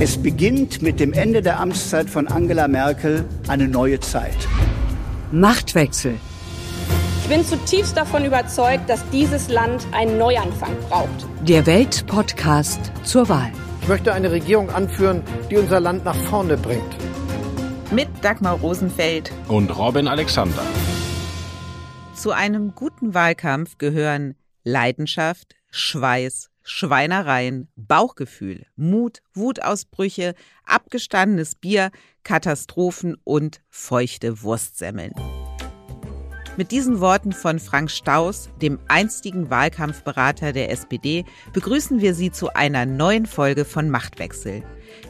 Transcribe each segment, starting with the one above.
Es beginnt mit dem Ende der Amtszeit von Angela Merkel eine neue Zeit. Machtwechsel. Ich bin zutiefst davon überzeugt, dass dieses Land einen Neuanfang braucht. Der Weltpodcast zur Wahl. Ich möchte eine Regierung anführen, die unser Land nach vorne bringt. Mit Dagmar Rosenfeld und Robin Alexander. Zu einem guten Wahlkampf gehören Leidenschaft, Schweiß, Schweinereien, Bauchgefühl, Mut, Wutausbrüche, abgestandenes Bier, Katastrophen und feuchte Wurstsemmeln. Mit diesen Worten von Frank Staus, dem einstigen Wahlkampfberater der SPD, begrüßen wir Sie zu einer neuen Folge von Machtwechsel.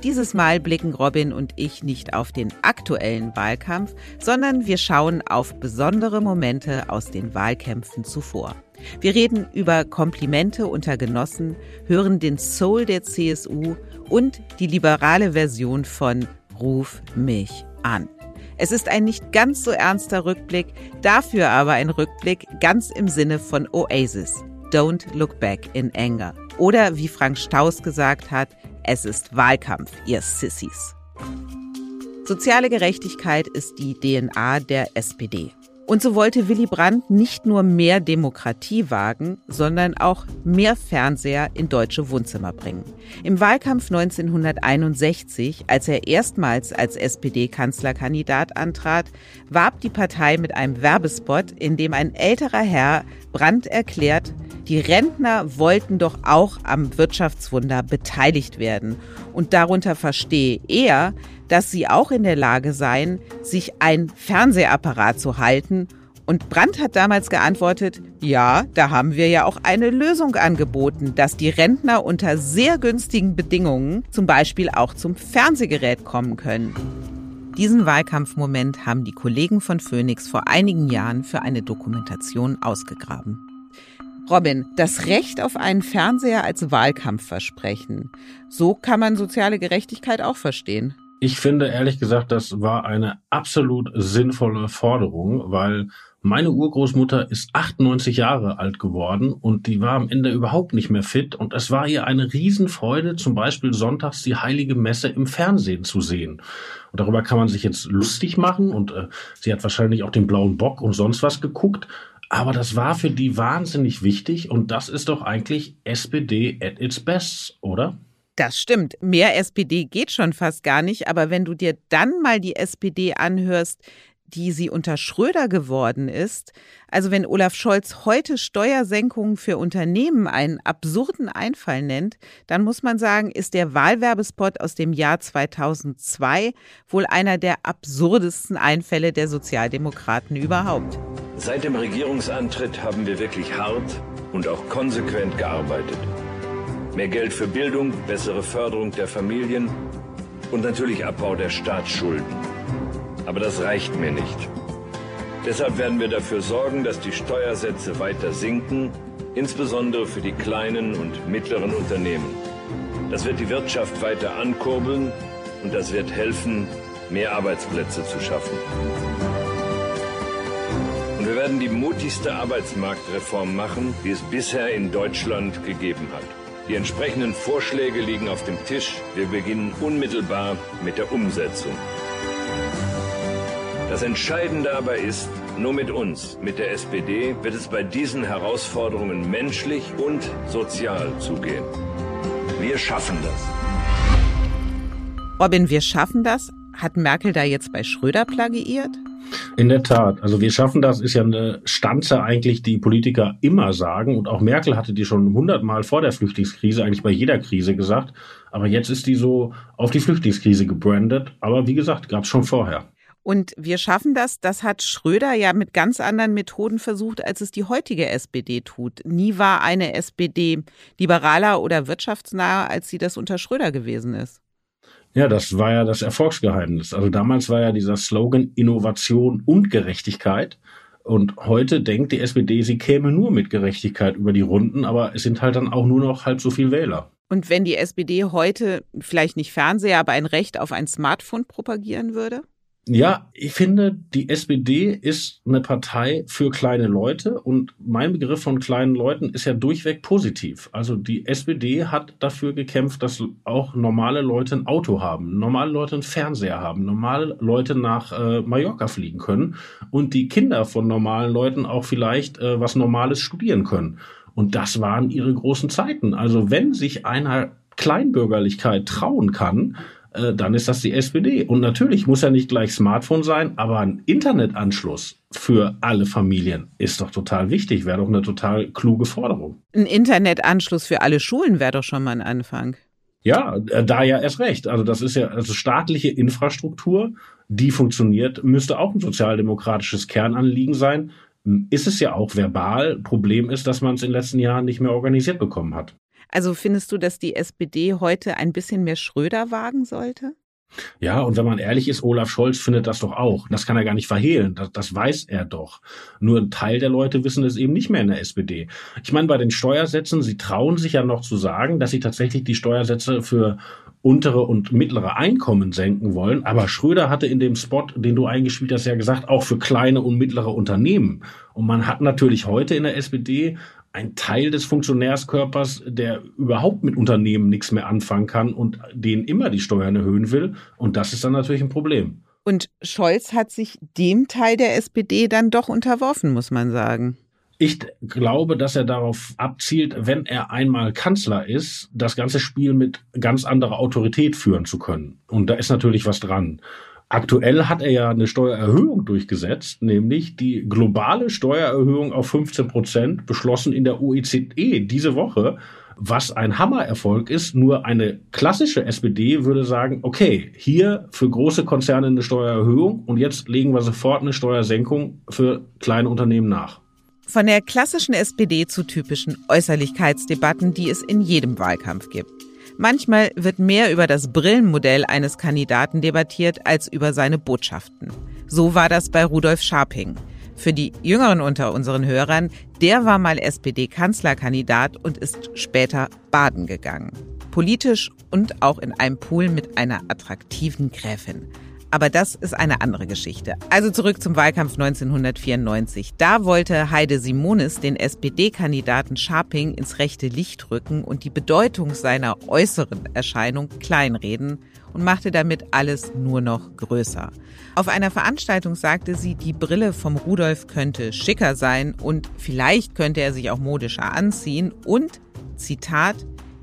Dieses Mal blicken Robin und ich nicht auf den aktuellen Wahlkampf, sondern wir schauen auf besondere Momente aus den Wahlkämpfen zuvor. Wir reden über Komplimente unter Genossen, hören den Soul der CSU und die liberale Version von Ruf mich an. Es ist ein nicht ganz so ernster Rückblick, dafür aber ein Rückblick ganz im Sinne von Oasis. Don't look back in anger. Oder wie Frank Staus gesagt hat, es ist Wahlkampf, ihr Sissies. Soziale Gerechtigkeit ist die DNA der SPD. Und so wollte Willy Brandt nicht nur mehr Demokratie wagen, sondern auch mehr Fernseher in deutsche Wohnzimmer bringen. Im Wahlkampf 1961, als er erstmals als SPD-Kanzlerkandidat antrat, warb die Partei mit einem Werbespot, in dem ein älterer Herr Brandt erklärt, die Rentner wollten doch auch am Wirtschaftswunder beteiligt werden. Und darunter verstehe er, dass sie auch in der Lage seien, sich ein Fernsehapparat zu halten. Und Brandt hat damals geantwortet, ja, da haben wir ja auch eine Lösung angeboten, dass die Rentner unter sehr günstigen Bedingungen zum Beispiel auch zum Fernsehgerät kommen können. Diesen Wahlkampfmoment haben die Kollegen von Phoenix vor einigen Jahren für eine Dokumentation ausgegraben. Robin, das Recht auf einen Fernseher als Wahlkampfversprechen. So kann man soziale Gerechtigkeit auch verstehen. Ich finde ehrlich gesagt, das war eine absolut sinnvolle Forderung, weil meine Urgroßmutter ist 98 Jahre alt geworden und die war am Ende überhaupt nicht mehr fit und es war ihr eine Riesenfreude, zum Beispiel sonntags die heilige Messe im Fernsehen zu sehen. Und darüber kann man sich jetzt lustig machen und äh, sie hat wahrscheinlich auch den blauen Bock und sonst was geguckt. Aber das war für die wahnsinnig wichtig und das ist doch eigentlich SPD at its best, oder? Das stimmt. Mehr SPD geht schon fast gar nicht. Aber wenn du dir dann mal die SPD anhörst, die sie unter Schröder geworden ist, also wenn Olaf Scholz heute Steuersenkungen für Unternehmen einen absurden Einfall nennt, dann muss man sagen, ist der Wahlwerbespot aus dem Jahr 2002 wohl einer der absurdesten Einfälle der Sozialdemokraten überhaupt. Seit dem Regierungsantritt haben wir wirklich hart und auch konsequent gearbeitet. Mehr Geld für Bildung, bessere Förderung der Familien und natürlich Abbau der Staatsschulden. Aber das reicht mir nicht. Deshalb werden wir dafür sorgen, dass die Steuersätze weiter sinken, insbesondere für die kleinen und mittleren Unternehmen. Das wird die Wirtschaft weiter ankurbeln und das wird helfen, mehr Arbeitsplätze zu schaffen. Wir werden die mutigste Arbeitsmarktreform machen, die es bisher in Deutschland gegeben hat. Die entsprechenden Vorschläge liegen auf dem Tisch. Wir beginnen unmittelbar mit der Umsetzung. Das Entscheidende aber ist, nur mit uns, mit der SPD, wird es bei diesen Herausforderungen menschlich und sozial zugehen. Wir schaffen das. Robin, wir schaffen das? Hat Merkel da jetzt bei Schröder plagiiert? In der Tat. Also wir schaffen das, ist ja eine Stanze eigentlich, die Politiker immer sagen. Und auch Merkel hatte die schon hundertmal vor der Flüchtlingskrise, eigentlich bei jeder Krise gesagt. Aber jetzt ist die so auf die Flüchtlingskrise gebrandet. Aber wie gesagt, gab es schon vorher. Und wir schaffen das, das hat Schröder ja mit ganz anderen Methoden versucht, als es die heutige SPD tut. Nie war eine SPD liberaler oder wirtschaftsnaher, als sie das unter Schröder gewesen ist. Ja, das war ja das Erfolgsgeheimnis. Also damals war ja dieser Slogan Innovation und Gerechtigkeit. Und heute denkt die SPD, sie käme nur mit Gerechtigkeit über die Runden, aber es sind halt dann auch nur noch halb so viel Wähler. Und wenn die SPD heute vielleicht nicht Fernseher, aber ein Recht auf ein Smartphone propagieren würde? Ja, ich finde, die SPD ist eine Partei für kleine Leute und mein Begriff von kleinen Leuten ist ja durchweg positiv. Also die SPD hat dafür gekämpft, dass auch normale Leute ein Auto haben, normale Leute einen Fernseher haben, normale Leute nach äh, Mallorca fliegen können und die Kinder von normalen Leuten auch vielleicht äh, was Normales studieren können. Und das waren ihre großen Zeiten. Also wenn sich einer Kleinbürgerlichkeit trauen kann, äh, dann ist das die SPD. Und natürlich muss ja nicht gleich Smartphone sein, aber ein Internetanschluss für alle Familien ist doch total wichtig, wäre doch eine total kluge Forderung. Ein Internetanschluss für alle Schulen wäre doch schon mal ein Anfang. Ja, äh, da ja erst recht. Also das ist ja also staatliche Infrastruktur, die funktioniert, müsste auch ein sozialdemokratisches Kernanliegen sein. Ist es ja auch verbal. Problem ist, dass man es in den letzten Jahren nicht mehr organisiert bekommen hat. Also findest du, dass die SPD heute ein bisschen mehr Schröder wagen sollte? Ja, und wenn man ehrlich ist, Olaf Scholz findet das doch auch. Das kann er gar nicht verhehlen. Das, das weiß er doch. Nur ein Teil der Leute wissen es eben nicht mehr in der SPD. Ich meine, bei den Steuersätzen, sie trauen sich ja noch zu sagen, dass sie tatsächlich die Steuersätze für untere und mittlere Einkommen senken wollen. Aber Schröder hatte in dem Spot, den du eingespielt hast, ja gesagt, auch für kleine und mittlere Unternehmen. Und man hat natürlich heute in der SPD ein Teil des Funktionärskörpers, der überhaupt mit Unternehmen nichts mehr anfangen kann und den immer die Steuern erhöhen will. Und das ist dann natürlich ein Problem. Und Scholz hat sich dem Teil der SPD dann doch unterworfen, muss man sagen. Ich glaube, dass er darauf abzielt, wenn er einmal Kanzler ist, das ganze Spiel mit ganz anderer Autorität führen zu können. Und da ist natürlich was dran. Aktuell hat er ja eine Steuererhöhung durchgesetzt, nämlich die globale Steuererhöhung auf 15 Prozent, beschlossen in der OECD diese Woche, was ein Hammererfolg ist. Nur eine klassische SPD würde sagen, okay, hier für große Konzerne eine Steuererhöhung und jetzt legen wir sofort eine Steuersenkung für kleine Unternehmen nach. Von der klassischen SPD zu typischen Äußerlichkeitsdebatten, die es in jedem Wahlkampf gibt. Manchmal wird mehr über das Brillenmodell eines Kandidaten debattiert als über seine Botschaften. So war das bei Rudolf Scharping. Für die Jüngeren unter unseren Hörern, der war mal SPD-Kanzlerkandidat und ist später baden gegangen. Politisch und auch in einem Pool mit einer attraktiven Gräfin. Aber das ist eine andere Geschichte. Also zurück zum Wahlkampf 1994. Da wollte Heide Simonis den SPD-Kandidaten Scharping ins rechte Licht rücken und die Bedeutung seiner äußeren Erscheinung kleinreden und machte damit alles nur noch größer. Auf einer Veranstaltung sagte sie, die Brille vom Rudolf könnte schicker sein und vielleicht könnte er sich auch modischer anziehen und, Zitat,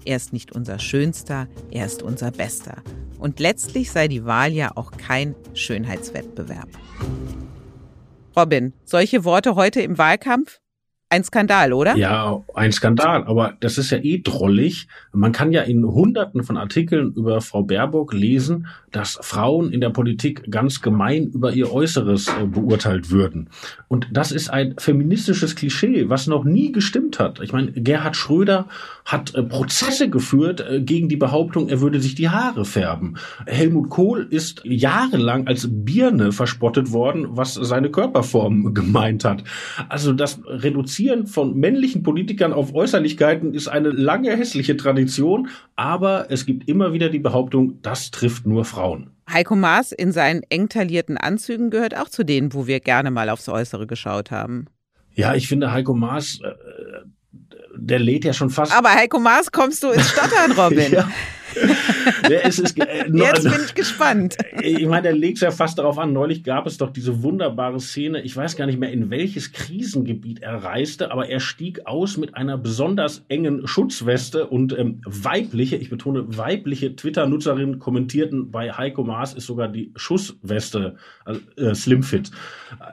er ist nicht unser Schönster, er ist unser Bester. Und letztlich sei die Wahl ja auch kein Schönheitswettbewerb. Robin, solche Worte heute im Wahlkampf? Ein Skandal, oder? Ja, ein Skandal. Aber das ist ja eh drollig. Man kann ja in hunderten von Artikeln über Frau Baerbock lesen, dass Frauen in der Politik ganz gemein über ihr Äußeres äh, beurteilt würden. Und das ist ein feministisches Klischee, was noch nie gestimmt hat. Ich meine, Gerhard Schröder hat äh, Prozesse geführt äh, gegen die Behauptung, er würde sich die Haare färben. Helmut Kohl ist jahrelang als Birne verspottet worden, was seine Körperform gemeint hat. Also das Reduzieren von männlichen Politikern auf Äußerlichkeiten ist eine lange hässliche Tradition, aber es gibt immer wieder die Behauptung, das trifft nur Frauen. Heiko Maas in seinen eng taillierten Anzügen gehört auch zu denen, wo wir gerne mal aufs Äußere geschaut haben. Ja, ich finde Heiko Maas äh, der lädt ja schon fast. Aber Heiko Maas kommst du ins Stottern, Robin. ja. es ist, äh, Jetzt bin ich gespannt. Ich meine, der legt ja fast darauf an. Neulich gab es doch diese wunderbare Szene. Ich weiß gar nicht mehr, in welches Krisengebiet er reiste, aber er stieg aus mit einer besonders engen Schutzweste und ähm, weibliche, ich betone weibliche Twitter-Nutzerinnen kommentierten, bei Heiko Maas ist sogar die Schussweste äh, Slimfit.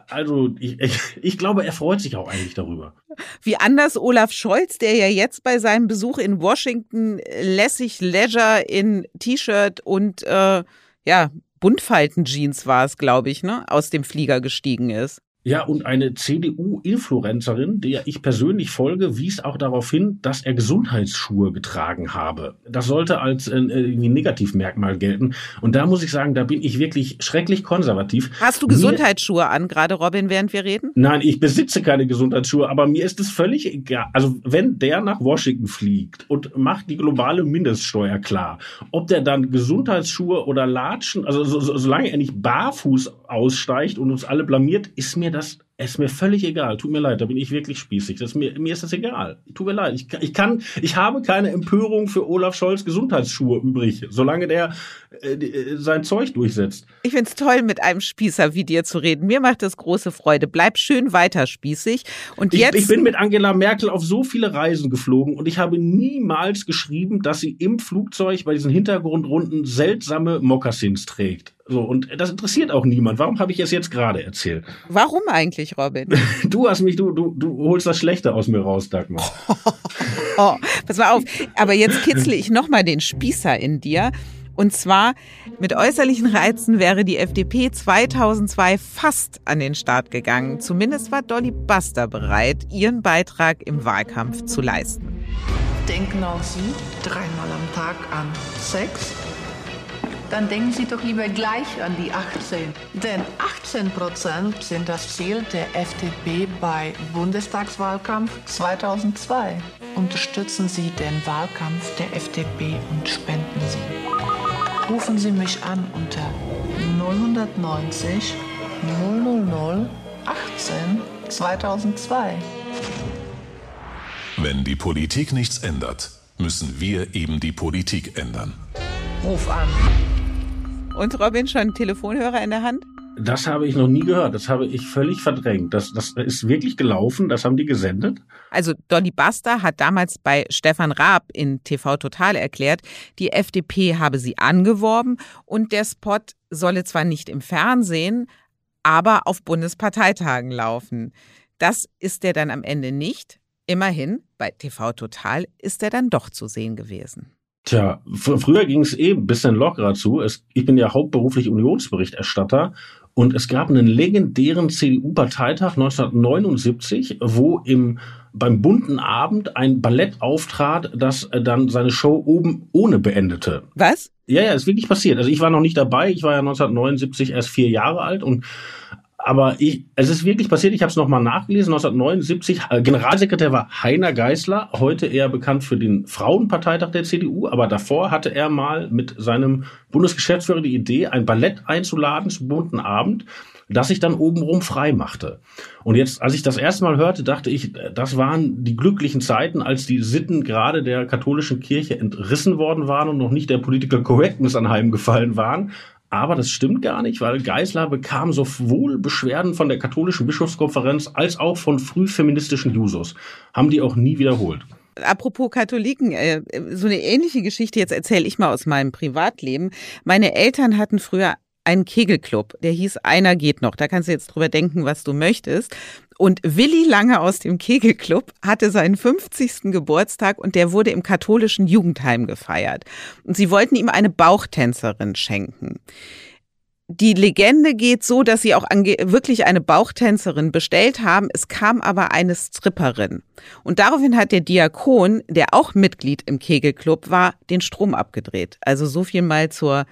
Also ich, ich, ich glaube, er freut sich auch eigentlich darüber. Wie anders Olaf Scholz, der ja jetzt bei seinem Besuch in Washington lässig Leisure in T-Shirt und äh, ja, Buntfalten-Jeans war es, glaube ich, ne, aus dem Flieger gestiegen ist. Ja, und eine CDU-Influencerin, der ich persönlich folge, wies auch darauf hin, dass er Gesundheitsschuhe getragen habe. Das sollte als äh, irgendwie Negativmerkmal gelten. Und da muss ich sagen, da bin ich wirklich schrecklich konservativ. Hast du Gesundheitsschuhe an, gerade Robin, während wir reden? Nein, ich besitze keine Gesundheitsschuhe, aber mir ist es völlig egal. Also wenn der nach Washington fliegt und macht die globale Mindeststeuer klar, ob der dann Gesundheitsschuhe oder Latschen, also so, so, solange er nicht barfuß aussteigt und uns alle blamiert, ist mir das ist mir völlig egal. Tut mir leid, da bin ich wirklich spießig. Das mir, mir ist das egal. Tut mir leid. Ich, ich kann, ich habe keine Empörung für Olaf Scholz Gesundheitsschuhe übrig, solange der äh, äh sein Zeug durchsetzt. Ich find's toll, mit einem Spießer wie dir zu reden. Mir macht das große Freude. Bleib schön weiter spießig. Und jetzt. Ich, ich bin mit Angela Merkel auf so viele Reisen geflogen und ich habe niemals geschrieben, dass sie im Flugzeug bei diesen Hintergrundrunden seltsame Mokassins trägt. So, und das interessiert auch niemand. Warum habe ich es jetzt gerade erzählt? Warum eigentlich, Robin? Du hast mich, du, du, du holst das Schlechte aus mir raus, Dagmar. oh, pass mal auf. Aber jetzt kitzle ich nochmal den Spießer in dir. Und zwar mit äußerlichen Reizen wäre die FDP 2002 fast an den Start gegangen. Zumindest war Dolly Buster bereit, ihren Beitrag im Wahlkampf zu leisten. Denken auch Sie dreimal am Tag an Sex? Dann denken Sie doch lieber gleich an die 18. Denn 18 Prozent sind das Ziel der FDP bei Bundestagswahlkampf 2002. Unterstützen Sie den Wahlkampf der FDP und spenden Sie. Rufen Sie mich an unter 090 000 18 2002. Wenn die Politik nichts ändert, müssen wir eben die Politik ändern. Ruf an. Und Robin, schon Telefonhörer in der Hand? Das habe ich noch nie gehört. Das habe ich völlig verdrängt. Das, das ist wirklich gelaufen. Das haben die gesendet. Also Dolly Buster hat damals bei Stefan Raab in TV Total erklärt, die FDP habe sie angeworben und der Spot solle zwar nicht im Fernsehen, aber auf Bundesparteitagen laufen. Das ist er dann am Ende nicht. Immerhin, bei TV Total ist er dann doch zu sehen gewesen. Tja, früher ging es eh ein bisschen lockerer zu. Es, ich bin ja hauptberuflich Unionsberichterstatter und es gab einen legendären CDU-Parteitag 1979, wo im beim bunten Abend ein Ballett auftrat, das äh, dann seine Show oben ohne beendete. Was? Ja, ja, ist wirklich passiert. Also ich war noch nicht dabei. Ich war ja 1979 erst vier Jahre alt und aber ich, es ist wirklich passiert, ich habe es nochmal nachgelesen, 1979, äh, Generalsekretär war Heiner Geißler, heute eher bekannt für den Frauenparteitag der CDU, aber davor hatte er mal mit seinem Bundesgeschäftsführer die Idee, ein Ballett einzuladen zum bunten Abend, das sich dann obenrum frei machte. Und jetzt, als ich das erste Mal hörte, dachte ich, das waren die glücklichen Zeiten, als die Sitten gerade der katholischen Kirche entrissen worden waren und noch nicht der Political Correctness anheimgefallen waren. Aber das stimmt gar nicht, weil Geisler bekam sowohl Beschwerden von der katholischen Bischofskonferenz als auch von frühfeministischen Jusos. Haben die auch nie wiederholt. Apropos Katholiken, äh, so eine ähnliche Geschichte jetzt erzähle ich mal aus meinem Privatleben. Meine Eltern hatten früher einen Kegelclub, der hieß Einer geht noch. Da kannst du jetzt drüber denken, was du möchtest. Und Willi Lange aus dem Kegelclub hatte seinen 50. Geburtstag und der wurde im katholischen Jugendheim gefeiert. Und sie wollten ihm eine Bauchtänzerin schenken. Die Legende geht so, dass sie auch wirklich eine Bauchtänzerin bestellt haben. Es kam aber eine Stripperin. Und daraufhin hat der Diakon, der auch Mitglied im Kegelclub war, den Strom abgedreht. Also so viel mal zur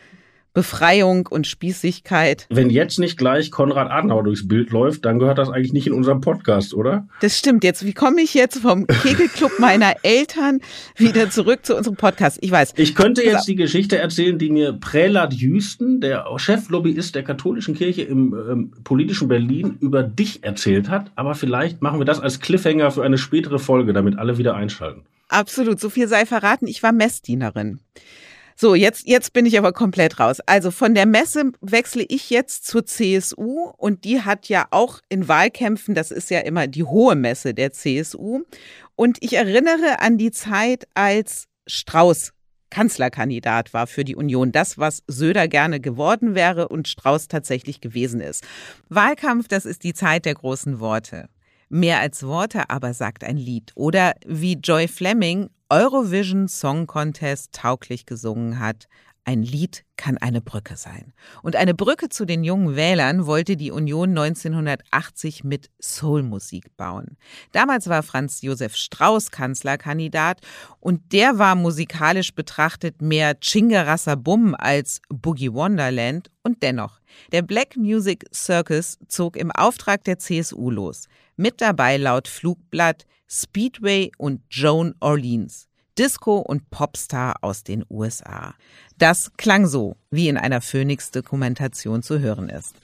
Befreiung und Spießigkeit. Wenn jetzt nicht gleich Konrad Adenauer durchs Bild läuft, dann gehört das eigentlich nicht in unserem Podcast, oder? Das stimmt. Jetzt, wie komme ich jetzt vom Kegelclub meiner Eltern wieder zurück zu unserem Podcast? Ich weiß. Ich könnte jetzt die Geschichte erzählen, die mir Prälat Jüsten, der Cheflobbyist der katholischen Kirche im ähm, politischen Berlin, über dich erzählt hat. Aber vielleicht machen wir das als Cliffhanger für eine spätere Folge, damit alle wieder einschalten. Absolut. So viel sei verraten. Ich war Messdienerin. So, jetzt, jetzt bin ich aber komplett raus. Also von der Messe wechsle ich jetzt zur CSU und die hat ja auch in Wahlkämpfen, das ist ja immer die hohe Messe der CSU. Und ich erinnere an die Zeit, als Strauß Kanzlerkandidat war für die Union. Das, was Söder gerne geworden wäre und Strauß tatsächlich gewesen ist. Wahlkampf, das ist die Zeit der großen Worte. Mehr als Worte aber sagt ein Lied. Oder wie Joy Fleming Eurovision Song Contest tauglich gesungen hat. Ein Lied kann eine Brücke sein. Und eine Brücke zu den jungen Wählern wollte die Union 1980 mit Soulmusik bauen. Damals war Franz Josef Strauß Kanzlerkandidat und der war musikalisch betrachtet mehr Chingerasser Bum als Boogie Wonderland und dennoch, der Black Music Circus zog im Auftrag der CSU los. Mit dabei laut Flugblatt Speedway und Joan Orleans. Disco und Popstar aus den USA. Das klang so, wie in einer Phoenix-Dokumentation zu hören ist.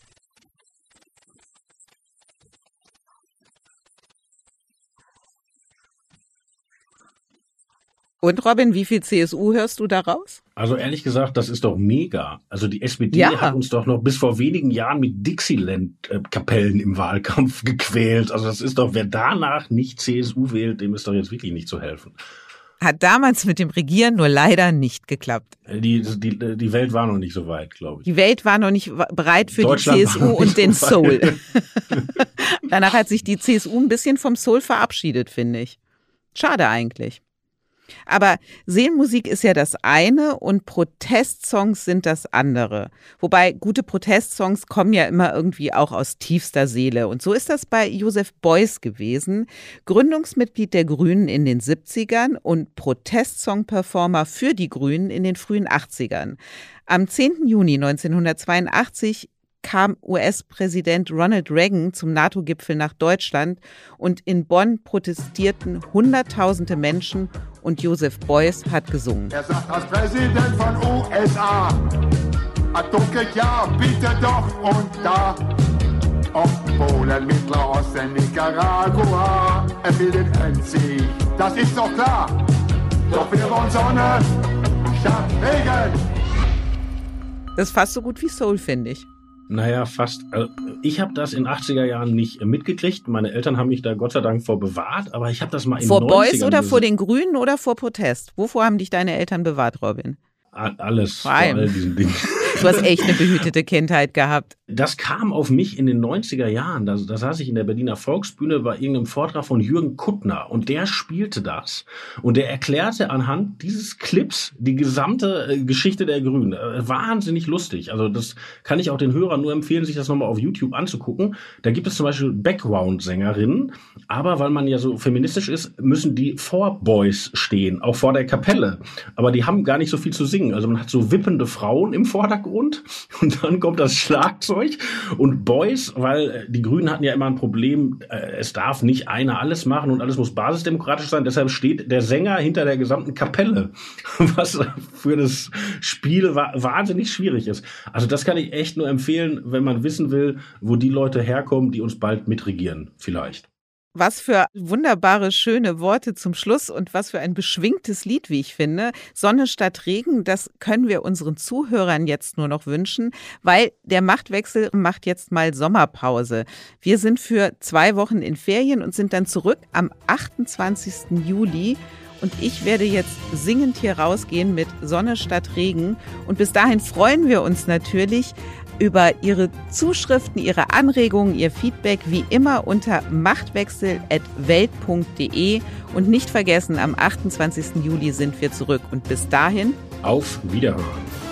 Und Robin, wie viel CSU hörst du daraus? Also ehrlich gesagt, das ist doch mega. Also die SPD Ja. hat uns doch noch bis vor wenigen Jahren mit Dixieland-Kapellen im Wahlkampf gequält. Also das ist doch, wer danach nicht CSU wählt, dem ist doch jetzt wirklich nicht zu helfen. Hat damals mit dem Regieren nur leider nicht geklappt. Die, die, die Welt war noch nicht so weit, glaube ich. Die Welt war noch nicht bereit für die CSU und den so Soul. Danach hat sich die CSU ein bisschen vom Soul verabschiedet, finde ich. Schade eigentlich. Aber Seelenmusik ist ja das eine und Protestsongs sind das andere. Wobei gute Protestsongs kommen ja immer irgendwie auch aus tiefster Seele. Und so ist das bei Josef Beuys gewesen, Gründungsmitglied der Grünen in den 70ern und Protestsong-Performer für die Grünen in den frühen 80ern. Am 10. Juni 1982 kam US-Präsident Ronald Reagan zum NATO-Gipfel nach Deutschland und in Bonn protestierten Hunderttausende Menschen und Josef Beuys hat gesungen. Er sagt als Präsident von USA, Atomkrieg ja, bitte doch und da. Ob Polen, Mittelosten, Nicaragua, er den Endsieg, das ist doch klar. Doch wir wollen Sonne statt Regen. Das ist fast so gut wie Soul, finde ich. Naja, fast. Also ich habe das in 80er Jahren nicht mitgekriegt. Meine Eltern haben mich da Gott sei Dank vor bewahrt, aber ich habe das mal in Vor 90ern Beuys oder ges- vor den Grünen oder vor Protest? Wovor haben dich deine Eltern bewahrt, Robin? Alles Vor vor all diesen Dingen. Du hast echt eine behütete Kindheit gehabt. Das kam auf mich in den 90er Jahren. Da, da saß ich in der Berliner Volksbühne bei irgendeinem Vortrag von Jürgen Kuttner und der spielte das. Und der erklärte anhand dieses Clips die gesamte äh, Geschichte der Grünen. Äh, wahnsinnig lustig. Also das kann ich auch den Hörern nur empfehlen, sich das nochmal auf YouTube anzugucken. Da gibt es zum Beispiel Background-Sängerinnen, aber weil man ja so feministisch ist, müssen die vor Boys stehen, auch vor der Kapelle. Aber die haben gar nicht so viel zu singen. Also man hat so wippende Frauen im Vordergrund und dann kommt das Schlagzeug und Boys, weil äh, die Grünen hatten ja immer ein Problem, äh, es darf nicht einer alles machen und alles muss basisdemokratisch sein. Deshalb steht der Sänger hinter der gesamten Kapelle, was für das Spiel wa wahnsinnig schwierig ist. Also das kann ich echt nur empfehlen, wenn man wissen will, wo die Leute herkommen, die uns bald mitregieren, vielleicht. Was für wunderbare, schöne Worte zum Schluss und was für ein beschwingtes Lied, wie ich finde. Sonne statt Regen, das können wir unseren Zuhörern jetzt nur noch wünschen, weil der Machtwechsel macht jetzt mal Sommerpause. Wir sind für zwei Wochen in Ferien und sind dann zurück am 28. Juli. Und ich werde jetzt singend hier rausgehen mit Sonne statt Regen. Und bis dahin freuen wir uns natürlich über Ihre Zuschriften, Ihre Anregungen, Ihr Feedback wie immer unter machtwechsel.welt.de. Und nicht vergessen, am 28. Juli sind wir zurück. Und bis dahin Auf Wiederhören.